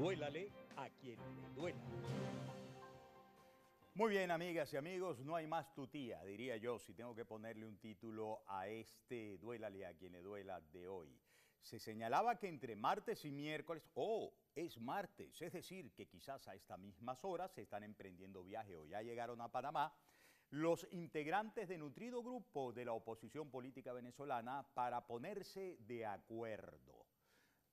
Duélale a quien le duela. Muy bien, amigas y amigos, no hay más tutía, diría yo, si tengo que ponerle un título a este Duélale a quien le duela de hoy. Se señalaba que entre martes y miércoles, oh, es martes, es decir, que quizás a estas mismas horas se están emprendiendo viaje o ya llegaron a Panamá los integrantes de nutrido grupo de la oposición política venezolana para ponerse de acuerdo.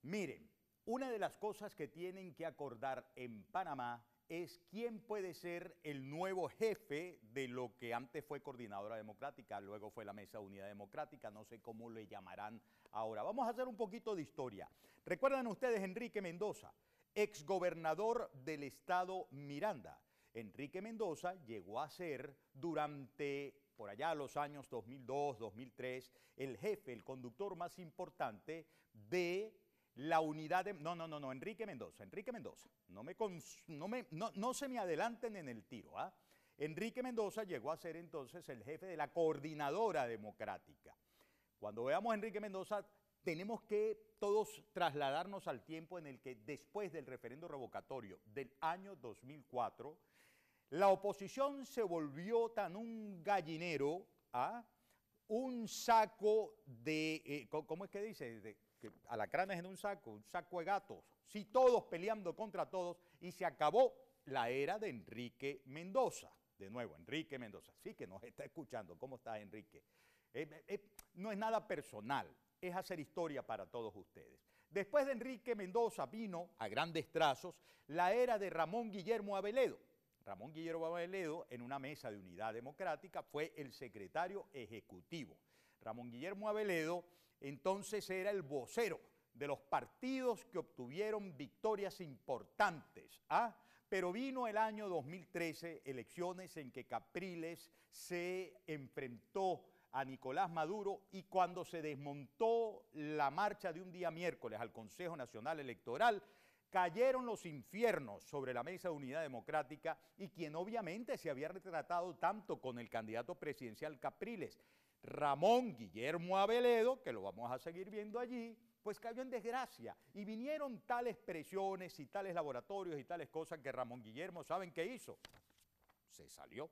Miren, una de las cosas que tienen que acordar en Panamá es quién puede ser el nuevo jefe de lo que antes fue Coordinadora Democrática, luego fue la Mesa Unidad Democrática, no sé cómo le llamarán ahora. Vamos a hacer un poquito de historia. ¿Recuerdan ustedes Enrique Mendoza, exgobernador del estado Miranda? Enrique Mendoza llegó a ser durante, por allá los años 2002, 2003, el jefe, el conductor más importante de la unidad de... No, no, no, no, Enrique Mendoza, Enrique Mendoza. No, me no, me, no, se me adelanten en el tiro. ¿ah? Enrique Mendoza llegó a ser entonces el jefe de la coordinadora democrática. Cuando veamos a Enrique Mendoza, tenemos que todos trasladarnos al tiempo en el que después del referendo revocatorio del año 2004, la oposición se volvió tan un gallinero, ¿ah? un saco de, eh, ¿cómo es que dice? Que alacranes en un saco, un saco de gatos, sí, todos peleando contra todos, y se acabó la era de Enrique Mendoza. De nuevo, Enrique Mendoza, sí que nos está escuchando. ¿Cómo está Enrique? Eh, eh, no es nada personal, es hacer historia para todos ustedes. Después de Enrique Mendoza vino, a grandes trazos, la era de Ramón Guillermo Aveledo. Ramón Guillermo Aveledo, en una mesa de unidad democrática, fue el secretario ejecutivo. Ramón Guillermo Aveledo entonces era el vocero de los partidos que obtuvieron victorias importantes. ¿ah? Pero vino el año 2013, elecciones en que Capriles se enfrentó a Nicolás Maduro y cuando se desmontó la marcha de un día miércoles al Consejo Nacional Electoral, cayeron los infiernos sobre la mesa de unidad democrática y quien obviamente se había retratado tanto con el candidato presidencial Capriles Ramón Guillermo Aveledo, que lo vamos a seguir viendo allí, pues cayó en desgracia. Y vinieron tales presiones y tales laboratorios y tales cosas que Ramón Guillermo, ¿saben qué hizo? Se salió.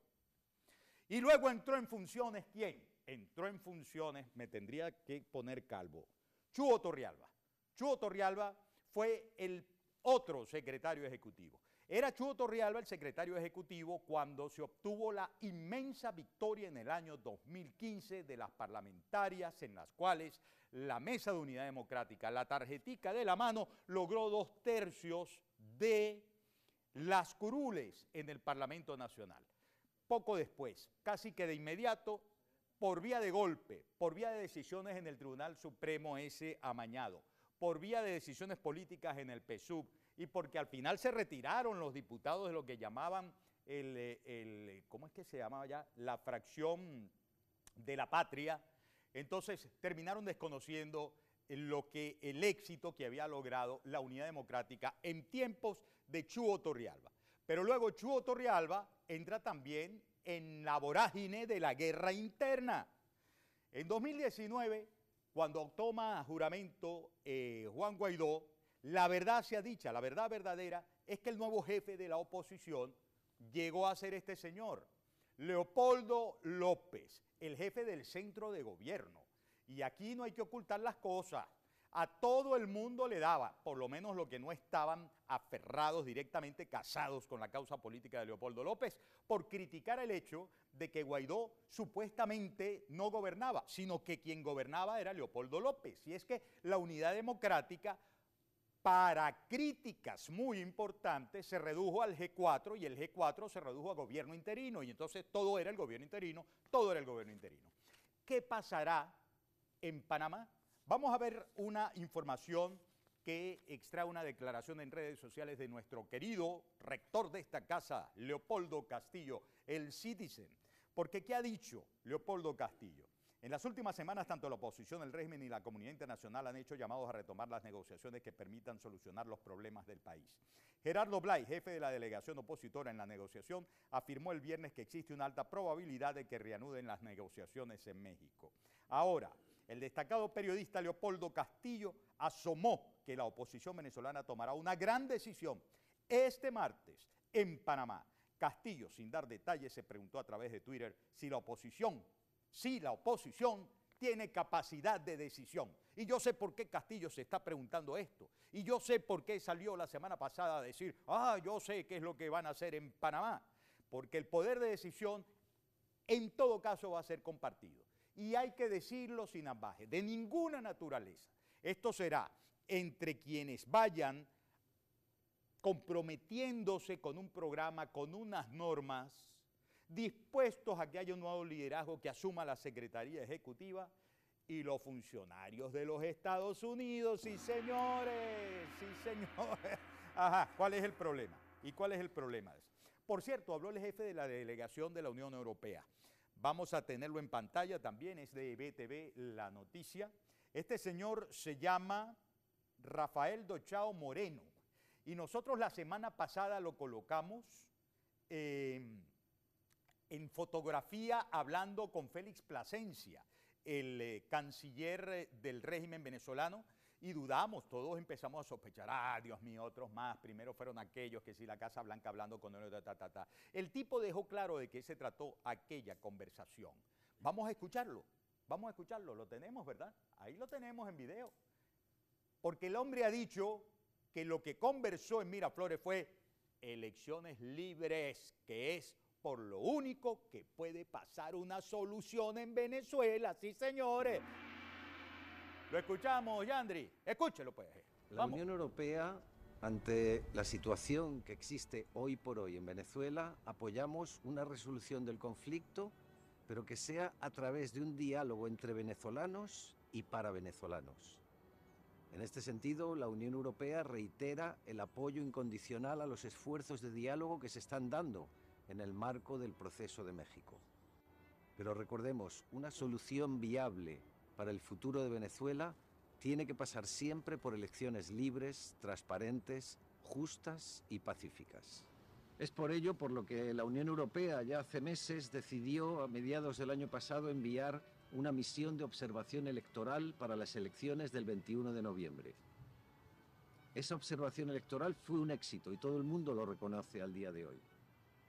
Y luego entró en funciones, ¿quién? Entró en funciones, me tendría que poner calvo, Chuo Torrialba. Chuo Torrialba fue el otro secretario ejecutivo. Era Chuo Torrialba el secretario ejecutivo cuando se obtuvo la inmensa victoria en el año 2015 de las parlamentarias en las cuales la Mesa de Unidad Democrática, la tarjetica de la mano, logró dos tercios de las curules en el Parlamento Nacional. Poco después, casi que de inmediato, por vía de golpe, por vía de decisiones en el Tribunal Supremo ese amañado, por vía de decisiones políticas en el PSUV, y porque al final se retiraron los diputados de lo que llamaban el, el ¿cómo es que se llamaba ya? La fracción de la patria. Entonces terminaron desconociendo lo que el éxito que había logrado la unidad democrática en tiempos de Chuo Torrialba. Pero luego Chuo Torrialba entra también en la vorágine de la guerra interna. En 2019, cuando toma juramento eh, Juan Guaidó, la verdad sea dicha, la verdad verdadera es que el nuevo jefe de la oposición llegó a ser este señor, Leopoldo López, el jefe del centro de gobierno. Y aquí no hay que ocultar las cosas. A todo el mundo le daba, por lo menos lo que no estaban aferrados directamente, casados con la causa política de Leopoldo López, por criticar el hecho de que Guaidó supuestamente no gobernaba, sino que quien gobernaba era Leopoldo López. Y es que la unidad democrática para críticas muy importantes se redujo al G4 y el G4 se redujo a gobierno interino y entonces todo era el gobierno interino, todo era el gobierno interino. ¿Qué pasará en Panamá? Vamos a ver una información que extrae una declaración en redes sociales de nuestro querido rector de esta casa, Leopoldo Castillo, el Citizen. Porque ¿qué ha dicho Leopoldo Castillo? En las últimas semanas, tanto la oposición, el régimen y la comunidad internacional han hecho llamados a retomar las negociaciones que permitan solucionar los problemas del país. Gerardo Blay, jefe de la delegación opositora en la negociación, afirmó el viernes que existe una alta probabilidad de que reanuden las negociaciones en México. Ahora, el destacado periodista Leopoldo Castillo asomó que la oposición venezolana tomará una gran decisión este martes en Panamá. Castillo, sin dar detalles, se preguntó a través de Twitter si la oposición, si la oposición tiene capacidad de decisión. Y yo sé por qué Castillo se está preguntando esto. Y yo sé por qué salió la semana pasada a decir, ah, yo sé qué es lo que van a hacer en Panamá. Porque el poder de decisión en todo caso va a ser compartido. Y hay que decirlo sin ambaje, de ninguna naturaleza. Esto será entre quienes vayan comprometiéndose con un programa, con unas normas, dispuestos a que haya un nuevo liderazgo que asuma la Secretaría Ejecutiva y los funcionarios de los Estados Unidos, sí señores, sí señores. Ajá, ¿cuál es el problema? ¿Y cuál es el problema? Por cierto, habló el jefe de la delegación de la Unión Europea. Vamos a tenerlo en pantalla también, es de BTV La Noticia. Este señor se llama Rafael Dochao Moreno y nosotros la semana pasada lo colocamos en fotografía hablando con Félix Plasencia, el eh, canciller eh, del régimen venezolano, y dudamos, todos empezamos a sospechar, ah, Dios mío, otros más, primero fueron aquellos que si la Casa Blanca hablando con él, ta. El tipo dejó claro de qué se trató aquella conversación. Vamos a escucharlo, vamos a escucharlo, lo tenemos, ¿verdad? Ahí lo tenemos en video. Porque el hombre ha dicho que lo que conversó en Miraflores fue elecciones libres, que es por lo único que puede pasar una solución en Venezuela, sí señores. Lo escuchamos, Yandri. Escúchelo pues. La Unión Europea, ante la situación que existe hoy por hoy en Venezuela, apoyamos una resolución del conflicto, pero que sea a través de un diálogo entre venezolanos y para venezolanos. En este sentido, la Unión Europea reitera el apoyo incondicional a los esfuerzos de diálogo que se están dando en el marco del proceso de México. Pero recordemos, una solución viable para el futuro de Venezuela tiene que pasar siempre por elecciones libres, transparentes, justas y pacíficas. Es por ello por lo que la Unión Europea ya hace meses decidió a mediados del año pasado enviar una misión de observación electoral para las elecciones del 21 de noviembre. Esa observación electoral fue un éxito y todo el mundo lo reconoce al día de hoy.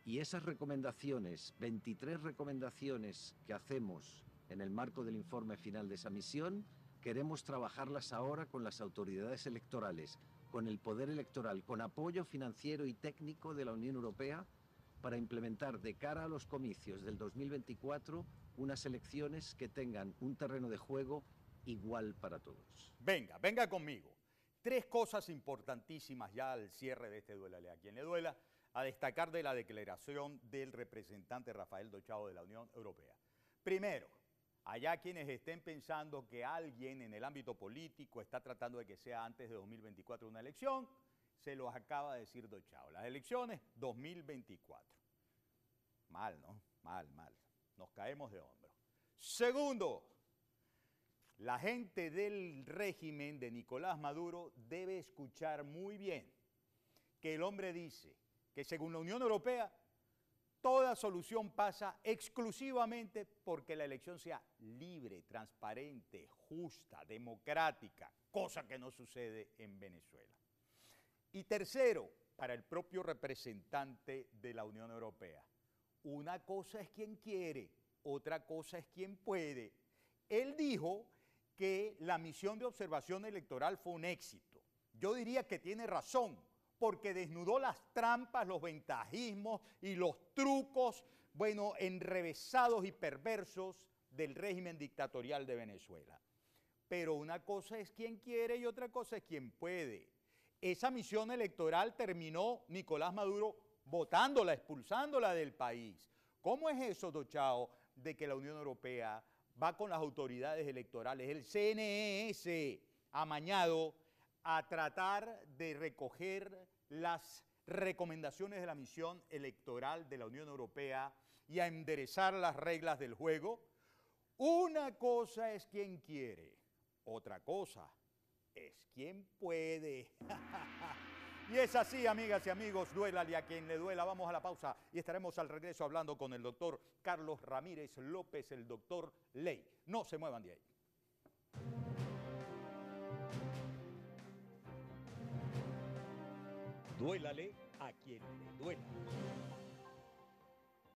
Y esas recomendaciones, 23 recomendaciones que hacemos en el marco del informe final de esa misión, queremos trabajarlas ahora con las autoridades electorales, con el poder electoral, con apoyo financiero y técnico de la Unión Europea para implementar de cara a los comicios del 2024 unas elecciones que tengan un terreno de juego igual para todos. Venga, venga conmigo. Tres cosas importantísimas ya al cierre de este duelo, a quien le duela, a destacar de la declaración del representante Rafael Dochado de la Unión Europea. Primero, allá quienes estén pensando que alguien en el ámbito político está tratando de que sea antes de 2024 una elección, se los acaba de decir Dochado. Las elecciones 2024. Mal, ¿no? Mal, mal nos caemos de hombro. Segundo, la gente del régimen de Nicolás Maduro debe escuchar muy bien que el hombre dice que según la Unión Europea, toda solución pasa exclusivamente porque la elección sea libre, transparente, justa, democrática, cosa que no sucede en Venezuela. Y tercero, para el propio representante de la Unión Europea, una cosa es quien quiere, otra cosa es quien puede. Él dijo que la misión de observación electoral fue un éxito. Yo diría que tiene razón, porque desnudó las trampas, los ventajismos y los trucos, bueno, enrevesados y perversos del régimen dictatorial de Venezuela. Pero una cosa es quien quiere y otra cosa es quien puede. Esa misión electoral terminó Nicolás Maduro votándola, expulsándola del país. ¿Cómo es eso, Dochao, de que la Unión Europea va con las autoridades electorales, el CNES, amañado, a tratar de recoger las recomendaciones de la misión electoral de la Unión Europea y a enderezar las reglas del juego? Una cosa es quien quiere, otra cosa es quien puede. Y es así, amigas y amigos, duélale a quien le duela. Vamos a la pausa y estaremos al regreso hablando con el doctor Carlos Ramírez López, el doctor Ley. No se muevan de ahí. Duélale a quien le duela.